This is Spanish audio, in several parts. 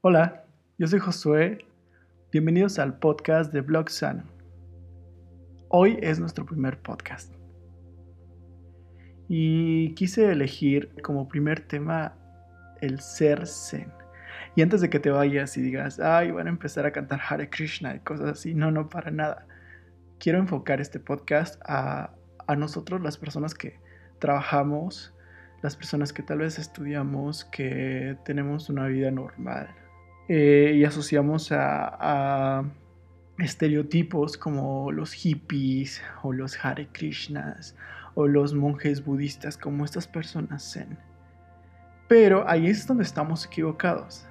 Hola, yo soy Josué. Bienvenidos al podcast de Blog Sano. Hoy es nuestro primer podcast. Y quise elegir como primer tema el ser zen. Y antes de que te vayas y digas, ay, van a empezar a cantar Hare Krishna y cosas así, no, no, para nada. Quiero enfocar este podcast a, a nosotros, las personas que trabajamos, las personas que tal vez estudiamos, que tenemos una vida normal eh, y asociamos a, estereotipos como los hippies o los Hare Krishnas o los monjes budistas como estas personas zen. Pero ahí es donde estamos equivocados.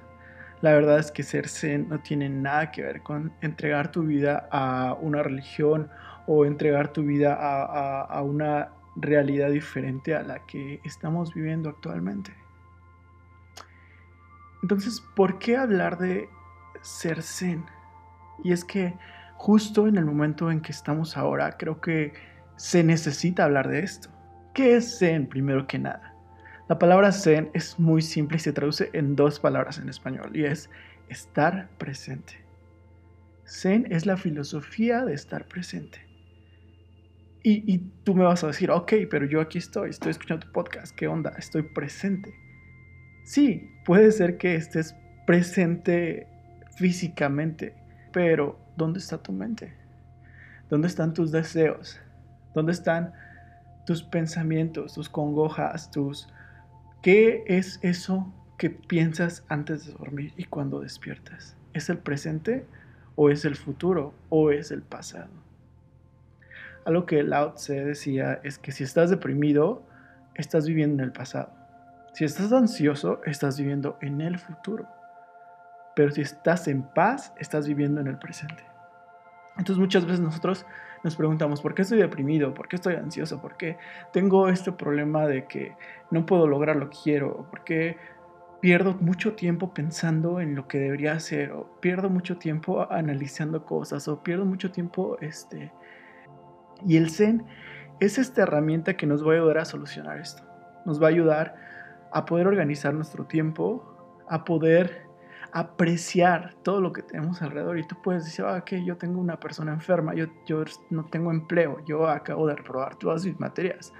La verdad es que ser zen no tiene nada que ver con entregar tu vida a una religión o entregar tu vida a una realidad diferente a la que estamos viviendo actualmente. Entonces, ¿por qué hablar de ser zen? Y es que justo en el momento en que estamos ahora, creo que se necesita hablar de esto. ¿Qué es zen primero que nada? La palabra zen es muy simple y se traduce en dos palabras en español y es estar presente. Zen es la filosofía de estar presente. Y, tú me vas a decir, ok, pero yo aquí estoy, estoy escuchando tu podcast, ¿qué onda? Estoy presente. Sí, puede ser que estés presente físicamente, pero ¿dónde está tu mente? ¿Dónde están tus deseos? ¿Dónde están tus pensamientos, tus congojas, tus... ¿Qué es eso que piensas antes de dormir y cuando despiertas? ¿Es el presente o es el futuro o es el pasado? Algo que Lao Tse decía es que si estás deprimido, estás viviendo en el pasado. Si estás ansioso, estás viviendo en el futuro. Pero si estás en paz, estás viviendo en el presente. Entonces muchas veces nosotros nos preguntamos, ¿por qué estoy deprimido? ¿Por qué estoy ansioso? ¿Por qué tengo este problema de que no puedo lograr lo que quiero? ¿Por qué pierdo mucho tiempo pensando en lo que debería hacer? ¿O pierdo mucho tiempo analizando cosas? ¿O pierdo mucho tiempo este, y el Zen es esta herramienta que nos va a ayudar a solucionar esto. Nos va a ayudar a poder organizar nuestro tiempo, a poder apreciar todo lo que tenemos alrededor. Y tú puedes decir, ah, que yo tengo una persona enferma, yo, no tengo empleo, yo acabo de reprobar todas mis materias,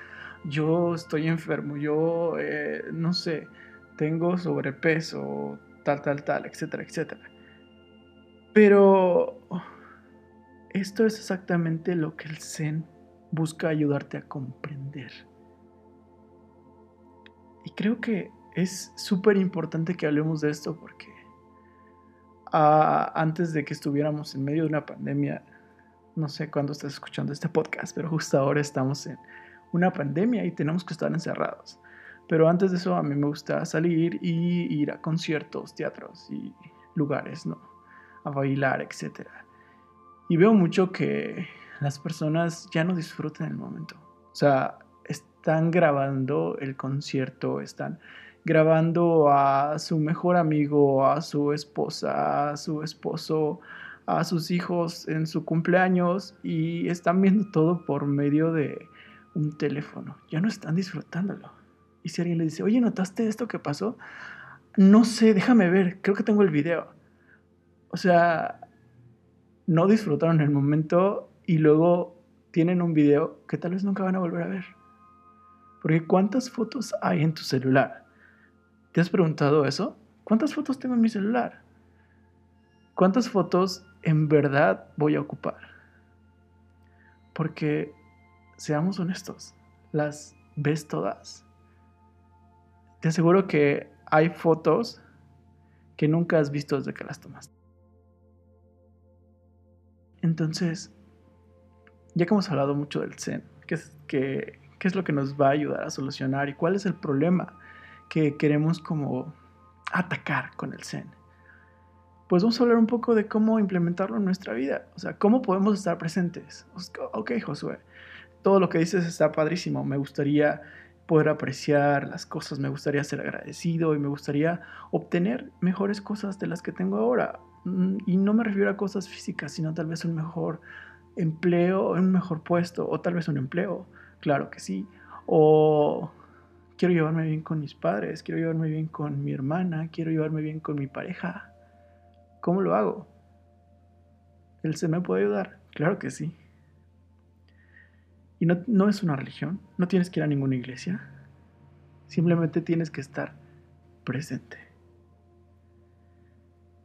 yo estoy enfermo, yo, eh, no sé, tengo sobrepeso, tal, tal, tal, etcétera, etcétera. Pero esto es exactamente lo que el Zen busca ayudarte a comprender. Y creo que es súper importante que hablemos de esto porque ah, antes de que estuviéramos en medio de una pandemia, no sé cuándo estás escuchando este podcast, pero justo ahora estamos en una pandemia y tenemos que estar encerrados. Pero antes de eso a mí me gusta salir y ir a conciertos, teatros y lugares, ¿no? A bailar, etcétera. Y veo mucho que las personas ya no disfrutan el momento. O sea, están grabando el concierto, están grabando a su mejor amigo, a su esposa, a su esposo, a sus hijos en su cumpleaños y están viendo todo por medio de un teléfono. Ya no están disfrutándolo. Y si alguien le dice, oye, ¿notaste esto que pasó? No sé, déjame ver, creo que tengo el video. O sea, no disfrutaron el momento y luego tienen un video que tal vez nunca van a volver a ver. Porque ¿cuántas fotos hay en tu celular? ¿Te has preguntado eso? ¿Cuántas fotos tengo en mi celular? ¿Cuántas fotos en verdad voy a ocupar? Porque, seamos honestos, las ves todas. Te aseguro que hay fotos que nunca has visto desde que las tomaste. Entonces, ya que hemos hablado mucho del Zen, ¿qué es, qué, es lo que nos va a ayudar a solucionar y cuál es el problema que queremos como atacar con el Zen? Pues vamos a hablar un poco de cómo implementarlo en nuestra vida. O sea, cómo podemos estar presentes. Ok, Josué, todo lo que dices está padrísimo. Me gustaría poder apreciar las cosas, me gustaría ser agradecido y me gustaría obtener mejores cosas de las que tengo ahora. Mm, y no me refiero a cosas físicas, sino tal vez un mejor empleo, un mejor puesto, o tal vez un empleo, claro que sí. O quiero llevarme bien con mis padres, quiero llevarme bien con mi hermana, quiero llevarme bien con mi pareja. ¿Cómo lo hago? ¿El Zen me puede ayudar? Claro que sí. Y no, no es una religión, no tienes que ir a ninguna iglesia, simplemente tienes que estar presente.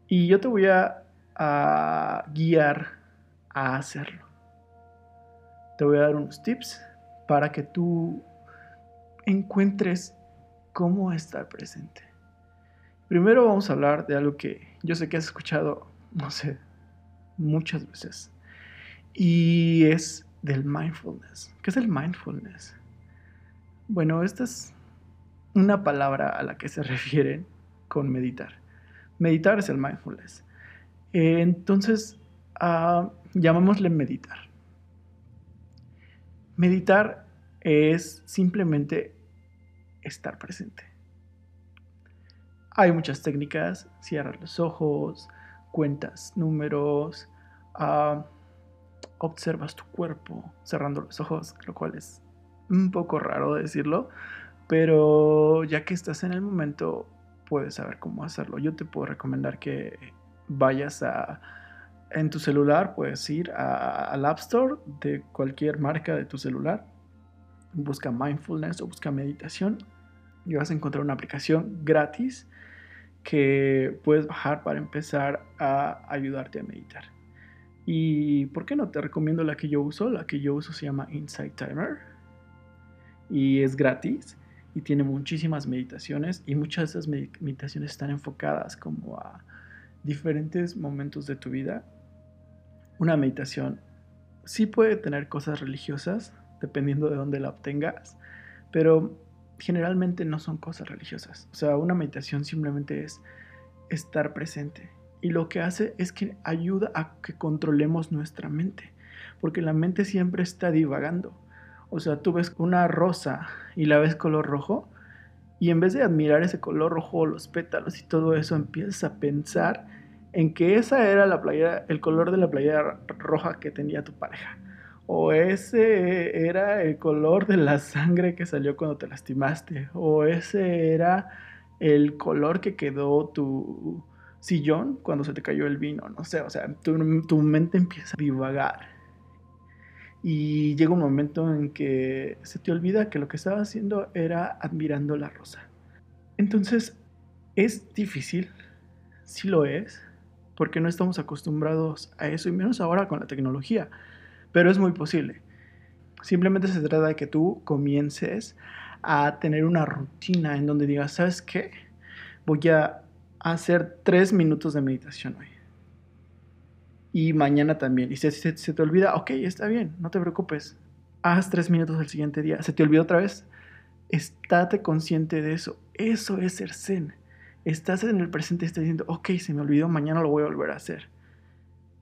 Y yo te voy a, a guiar a hacerlo. Te voy a dar unos tips para que tú encuentres cómo estar presente. Primero vamos a hablar de algo que yo sé que has escuchado, no sé, muchas veces. Y es del mindfulness. ¿Qué es el mindfulness? Bueno, esta es una palabra a la que se refieren con meditar. Meditar es el mindfulness. Entonces, uh, llamémosle meditar. Meditar es simplemente estar presente. Hay muchas técnicas, cierras los ojos, cuentas números, uh, observas tu cuerpo cerrando los ojos, lo cual es un poco raro decirlo, pero ya que estás en el momento, puedes saber cómo hacerlo. Yo te puedo recomendar que vayas a, en tu celular, puedes ir al App Store de cualquier marca de tu celular, busca mindfulness o busca meditación y vas a encontrar una aplicación gratis que puedes bajar para empezar a ayudarte a meditar. Y por qué no te recomiendo la que yo uso, la que yo uso se llama Insight Timer y es gratis y tiene muchísimas meditaciones y muchas de esas meditaciones están enfocadas como a diferentes momentos de tu vida. Una meditación sí puede tener cosas religiosas dependiendo de dónde la obtengas, pero generalmente no son cosas religiosas. O sea, una meditación simplemente es estar presente y lo que hace es que ayuda a que controlemos nuestra mente, porque la mente siempre está divagando. O sea, tú ves una rosa y la ves color rojo, y en vez de admirar ese color rojo, los pétalos y todo eso, empiezas a pensar en que esa era el color de la playera roja que tenía tu pareja. O ese era el color de la sangre que salió cuando te lastimaste. O ese era el color que quedó tu, sillón cuando se te cayó el vino, no sé, o sea, tu, mente empieza a divagar. Y llega un momento en que se te olvida que lo que estaba haciendo era admirando la rosa. Entonces, es difícil, sí lo es, porque no estamos acostumbrados a eso, y menos ahora con la tecnología, pero es muy posible. Simplemente se trata de que tú comiences a tener una rutina en donde digas, ¿sabes qué? Voy a hacer tres minutos de meditación hoy. Y mañana también. Y si se, te olvida, ok, está bien, no te preocupes. Haz tres minutos el siguiente día. ¿Se te olvidó otra vez? Estate consciente de eso. Eso es ser zen. Estás en el presente y estás diciendo, ok, se me olvidó, mañana lo voy a volver a hacer.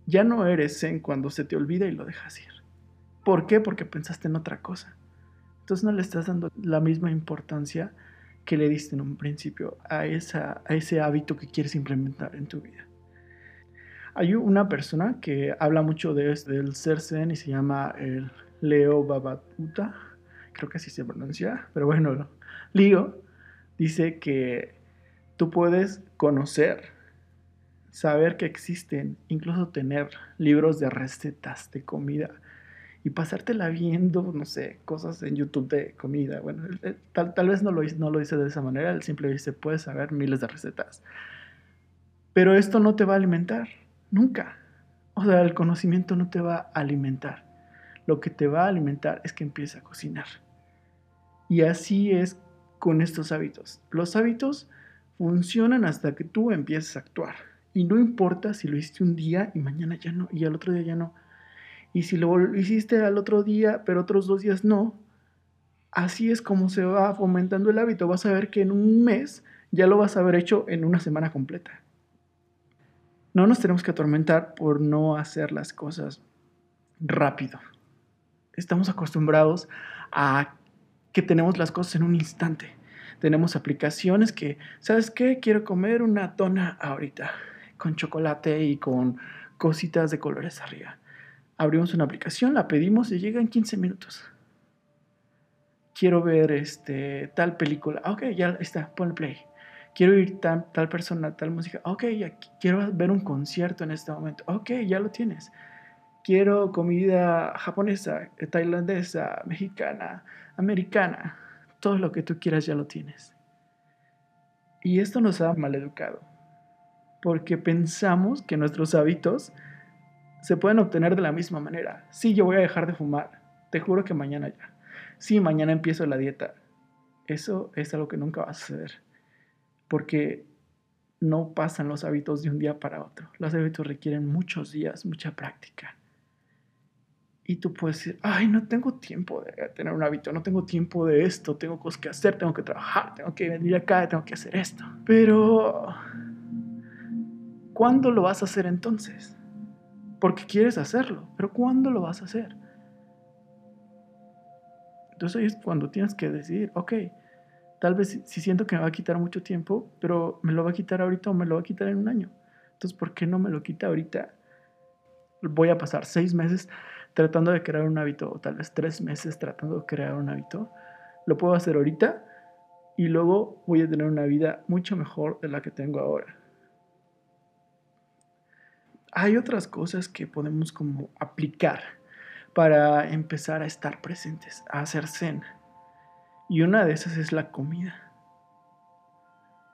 Ya no eres zen cuando se te olvida y lo dejas ir. ¿Por qué? Porque pensaste en otra cosa. Entonces no le estás dando la misma importancia que le diste en un principio a, esa, a ese hábito que quieres implementar en tu vida. Hay una persona que habla mucho de, del ser zen y se llama el Leo Babatuta, creo que así se pronuncia, pero bueno, Leo dice que tú puedes conocer, saber que existen, incluso tener libros de recetas de comida y pasártela viendo, no sé, cosas en YouTube de comida. Bueno, tal, vez no lo, no lo dice de esa manera, él simplemente dice, puedes saber miles de recetas. Pero esto no te va a alimentar, nunca. O sea, el conocimiento no te va a alimentar. Lo que te va a alimentar es que empieces a cocinar. Y así es con estos hábitos. Los hábitos funcionan hasta que tú empieces a actuar. Y no importa si lo hiciste un día y mañana ya no, y al otro día ya no y si lo hiciste al otro día, pero otros dos días no, así es como se va fomentando el hábito. Vas a ver que en un mes ya lo vas a haber hecho en una semana completa. No nos tenemos que atormentar por no hacer las cosas rápido. Estamos acostumbrados a que tenemos las cosas en un instante. Tenemos aplicaciones que, ¿sabes qué? Quiero comer una tona ahorita, con chocolate y con cositas de colores arriba abrimos una aplicación, la pedimos y llega en 15 minutos. Quiero ver este, tal película. Ok, ya está, ponle play. quiero ir tal, tal persona, tal música. Ok, quiero ver un concierto en este momento. Ok, ya lo tienes. Quiero comida japonesa, tailandesa, mexicana, americana. Todo lo que tú quieras ya lo tienes. Y esto nos ha maleducado. Porque pensamos que nuestros hábitos se pueden obtener de la misma manera. Sí, yo voy a dejar de fumar. Te juro que mañana ya. Sí, mañana empiezo la dieta. Eso es algo que nunca va a suceder. Porque no pasan los hábitos de un día para otro. Los hábitos requieren muchos días, mucha práctica. Y tú puedes decir, ay, no tengo tiempo de tener un hábito, no tengo tiempo de esto, tengo cosas que hacer, tengo que trabajar, tengo que venir acá, tengo que hacer esto. Pero, ¿cuándo lo vas a hacer entonces? Porque quieres hacerlo, pero ¿cuándo lo vas a hacer? Entonces ahí es cuando tienes que decidir, ok, tal vez si siento que me va a quitar mucho tiempo, pero me lo va a quitar ahorita o me lo va a quitar en un año. Entonces, ¿por qué no me lo quita ahorita? Voy a pasar seis meses tratando de crear un hábito, o tal vez tres meses tratando de crear un hábito. Lo puedo hacer ahorita y luego voy a tener una vida mucho mejor de la que tengo ahora. Hay otras cosas que podemos como aplicar para empezar a estar presentes, a hacer zen. Y una de esas es la comida.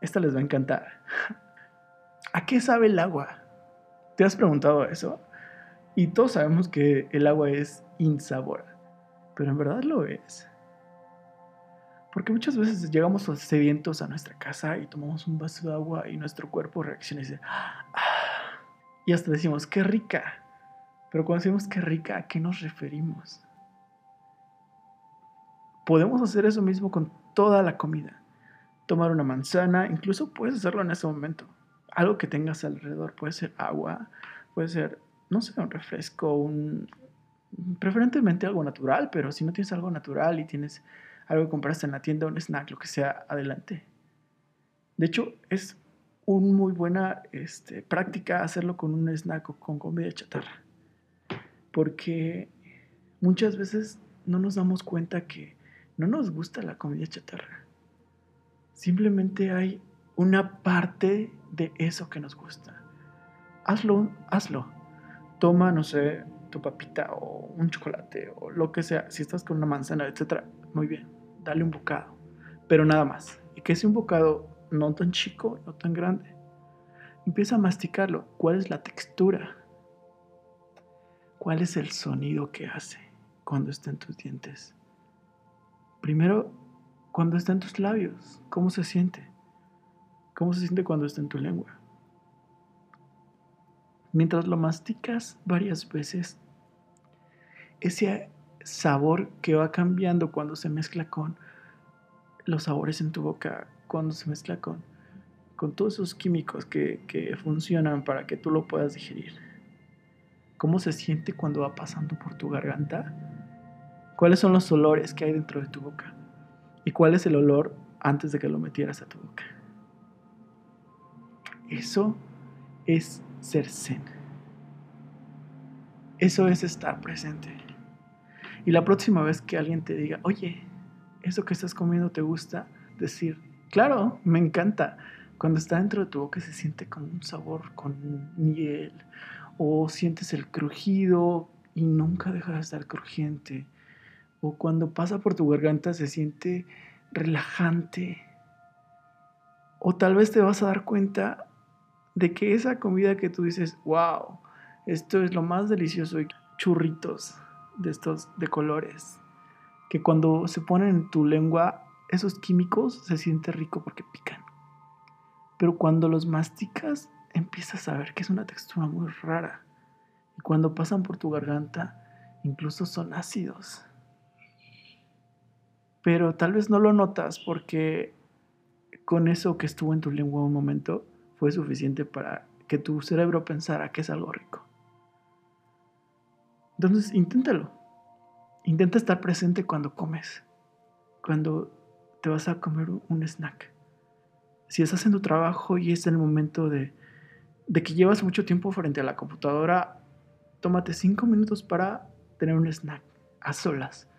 Esta les va a encantar. ¿A qué sabe el agua? ¿Te has preguntado eso? Y todos sabemos que el agua es insabora, pero en verdad lo es. Porque muchas veces llegamos sedientos a nuestra casa y tomamos un vaso de agua y nuestro cuerpo reacciona y dice, ah", y hasta decimos, qué rica. Pero cuando decimos qué rica, ¿a qué nos referimos? Podemos hacer eso mismo con toda la comida. Tomar una manzana, incluso puedes hacerlo en ese momento. Algo que tengas alrededor, puede ser agua, puede ser, no sé, un refresco, un, preferentemente algo natural, pero si no tienes algo natural y tienes algo que compraste en la tienda, un snack, lo que sea, adelante. De hecho, es una muy buena este, práctica hacerlo con un snack o con comida chatarra. Porque muchas veces no nos damos cuenta que no nos gusta la comida chatarra. Simplemente hay una parte de eso que nos gusta. Hazlo, hazlo. Toma, no sé, tu papita o un chocolate o lo que sea. Si estás con una manzana, etc. Muy bien, dale un bocado. Pero nada más. Y que sea un bocado no tan chico, no tan grande. Empieza a masticarlo. ¿Cuál es la textura? ¿Cuál es el sonido que hace cuando está en tus dientes? Primero, cuando está en tus labios, ¿cómo se siente? ¿Cómo se siente cuando está en tu lengua? Mientras lo masticas varias veces, ese sabor que va cambiando cuando se mezcla con los sabores en tu boca, cuando se mezcla con, con todos esos químicos que, que funcionan para que tú lo puedas digerir. ¿Cómo se siente cuando va pasando por tu garganta? cuáles son los olores que hay dentro de tu boca y cuál es el olor antes de que lo metieras a tu boca. Eso es ser zen. Eso es estar presente. Y la próxima vez que alguien te diga, oye, eso que estás comiendo te gusta, decir, claro, me encanta. Cuando está dentro de tu boca se siente como un sabor con miel o sientes el crujido y nunca deja de estar crujiente o cuando pasa por tu garganta se siente relajante. O tal vez te vas a dar cuenta de que esa comida que tú dices, wow, esto es lo más delicioso y churritos de estos de colores, que cuando se ponen en tu lengua, esos químicos se siente rico porque pican. Pero cuando los masticas, empiezas a ver que es una textura muy rara. Y cuando pasan por tu garganta, incluso son ácidos pero tal vez no lo notas porque con eso que estuvo en tu lengua un momento fue suficiente para que tu cerebro pensara que es algo rico. Entonces, inténtalo. Intenta estar presente cuando comes, cuando te vas a comer un snack. Si estás en tu trabajo y es el momento de, de que llevas mucho tiempo frente a la computadora, tómate cinco minutos para tener un snack a solas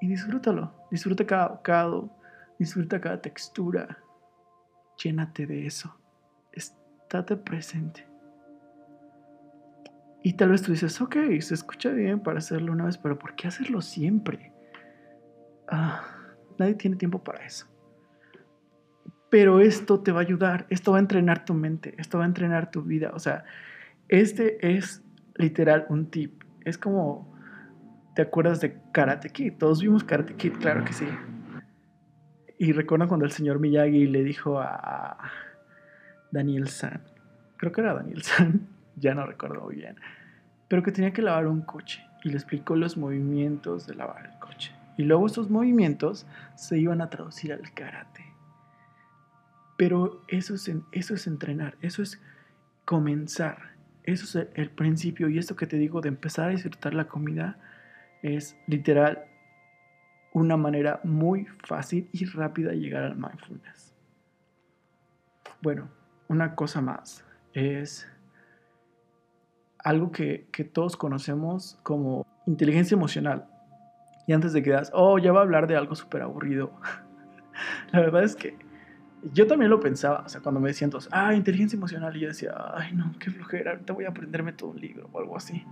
y disfrútalo. Disfruta cada bocado, disfruta cada textura. llénate de eso. Estate presente. Y tal vez tú dices, ok, se escucha bien para hacerlo una vez, pero ¿por qué hacerlo siempre? Ah, nadie tiene tiempo para eso. Pero esto te va a ayudar, esto va a entrenar tu mente, esto va a entrenar tu vida. O sea, este es literal un tip. Es como, ¿te acuerdas de Karate Kid? Todos vimos Karate Kid, claro que sí. Y recuerdo cuando el señor Miyagi le dijo a Daniel San, creo que era Daniel San, ya no recuerdo bien, pero que tenía que lavar un coche y le explicó los movimientos de lavar el coche. Y luego esos movimientos se iban a traducir al karate. Pero eso es, eso es entrenar, eso es comenzar, eso es el principio. Y esto que te digo de empezar a disfrutar la comida es literal una manera muy fácil y rápida de llegar al mindfulness. Bueno, una cosa más es algo que, todos conocemos como inteligencia emocional. Y antes de que digas, oh, ya va a hablar de algo súper aburrido. la verdad es que yo también lo pensaba, o sea, cuando me decían ah, inteligencia emocional, y yo decía, ay, no, qué flojera, ahorita voy a aprenderme todo un libro o algo así.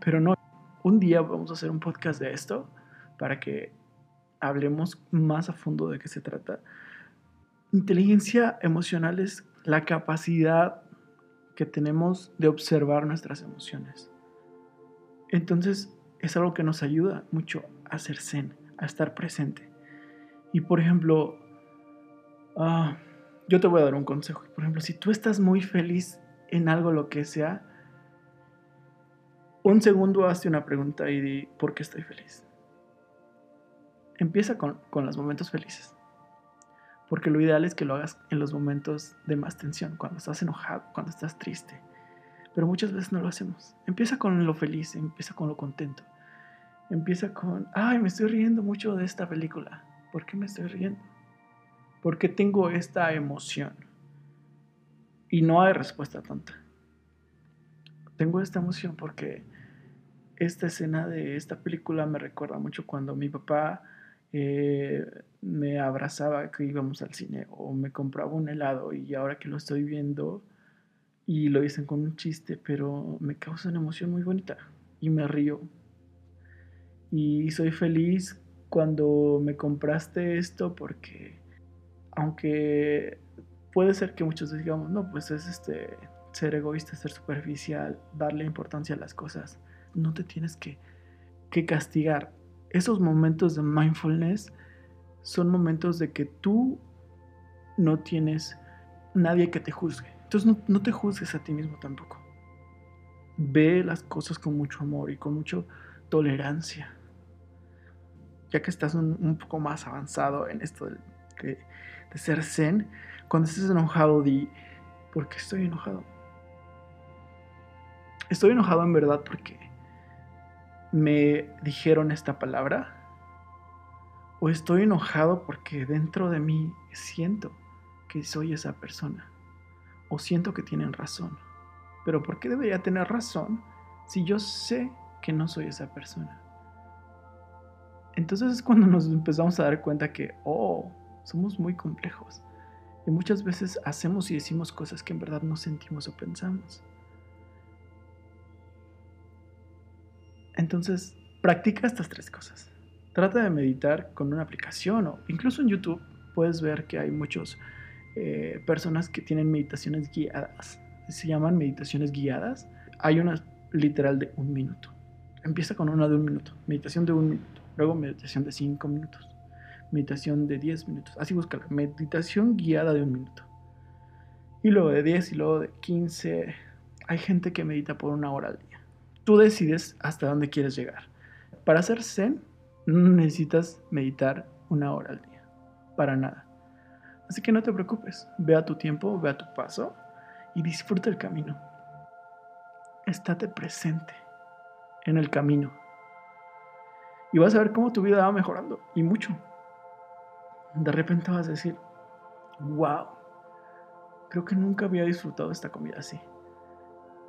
Pero no, un día vamos a hacer un podcast de esto para que hablemos más a fondo de qué se trata. Inteligencia emocional es la capacidad que tenemos de observar nuestras emociones. Entonces es algo que nos ayuda mucho a ser zen, a estar presente. Y por ejemplo, ah, yo te voy a dar un consejo. Por ejemplo, si tú estás muy feliz en algo, lo que sea, un segundo hazte una pregunta y di, ¿por qué estoy feliz? Empieza con, con los momentos felices. Porque lo ideal es que lo hagas en los momentos de más tensión, cuando estás enojado, cuando estás triste. Pero muchas veces no lo hacemos. Empieza con lo feliz, empieza con lo contento. Empieza con, ay, me estoy riendo mucho de esta película. ¿Por qué me estoy riendo? ¿Por qué tengo esta emoción? Y no hay respuesta tonta. Tengo esta emoción porque esta escena de esta película me recuerda mucho cuando mi papá eh, me abrazaba que íbamos al cine o me compraba un helado y ahora que lo estoy viendo y lo dicen con un chiste, pero me causa una emoción muy bonita y me río. Y soy feliz cuando me compraste esto porque aunque puede ser que muchos digamos, no, pues es este ser egoísta, ser superficial, darle importancia a las cosas. No te tienes que, que castigar esos momentos de mindfulness son momentos de que tú no tienes nadie que te juzgue. Entonces no, te juzgues a ti mismo tampoco. Ve las cosas con mucho amor y con mucha tolerancia. Ya que estás un, poco más avanzado en esto de, de ser zen, cuando estés enojado, di, ¿por qué estoy enojado? Estoy enojado en verdad porque me dijeron esta palabra? ¿O estoy enojado porque dentro de mí siento que soy esa persona? ¿O siento que tienen razón? Pero ¿por qué debería tener razón si yo sé que no soy esa persona? Entonces es cuando nos empezamos a dar cuenta que, oh, somos muy complejos. Y muchas veces hacemos y decimos cosas que en verdad no sentimos o pensamos. Entonces, practica estas tres cosas. Trata de meditar con una aplicación o incluso en YouTube puedes ver que hay muchas eh, personas que tienen meditaciones guiadas. Se llaman meditaciones guiadas. Hay una literal de un minuto. Empieza con una de un minuto. Meditación de un minuto. Luego meditación de cinco minutos. Meditación de diez minutos. Así busca Meditación guiada de un minuto. Y luego de diez y luego de quince. Hay gente que medita por una hora al día. Tú decides hasta dónde quieres llegar. Para hacer zen, no necesitas meditar una hora al día. Para nada. Así que no te preocupes. Ve a tu tiempo, ve a tu paso y disfruta el camino. Estate presente en el camino. Y vas a ver cómo tu vida va mejorando. Y mucho. De repente vas a decir, wow, creo que nunca había disfrutado esta comida así.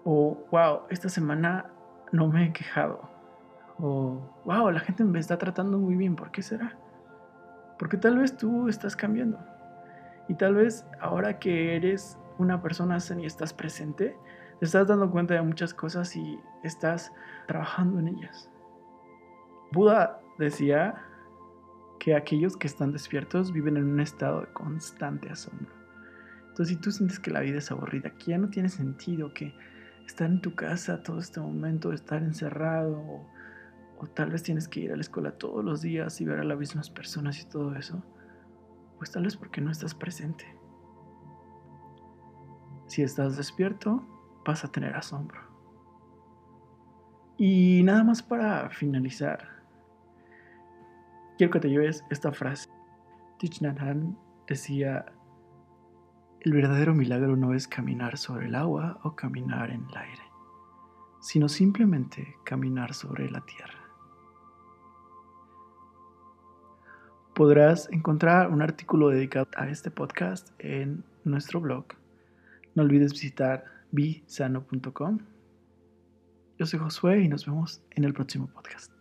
O, wow, esta semana no me he quejado. O, wow, la gente me está tratando muy bien, ¿por qué será? Porque tal vez tú estás cambiando. Y tal vez ahora que eres una persona zen y estás presente, te estás dando cuenta de muchas cosas y estás trabajando en ellas. Buda decía que aquellos que están despiertos viven en un estado de constante asombro. Entonces, si tú sientes que la vida es aburrida, que ya no tiene sentido, que estar en tu casa todo este momento, estar encerrado, o, o tal vez tienes que ir a la escuela todos los días y ver a las mismas personas y todo eso, pues tal vez porque no estás presente. Si estás despierto, vas a tener asombro. Y nada más para finalizar, quiero que te lleves esta frase. Thich decía, el verdadero milagro no es caminar sobre el agua o caminar en el aire, sino simplemente caminar sobre la tierra. Podrás encontrar un artículo dedicado a este podcast en nuestro blog. No olvides visitar bisano.com. Yo soy Josué y nos vemos en el próximo podcast.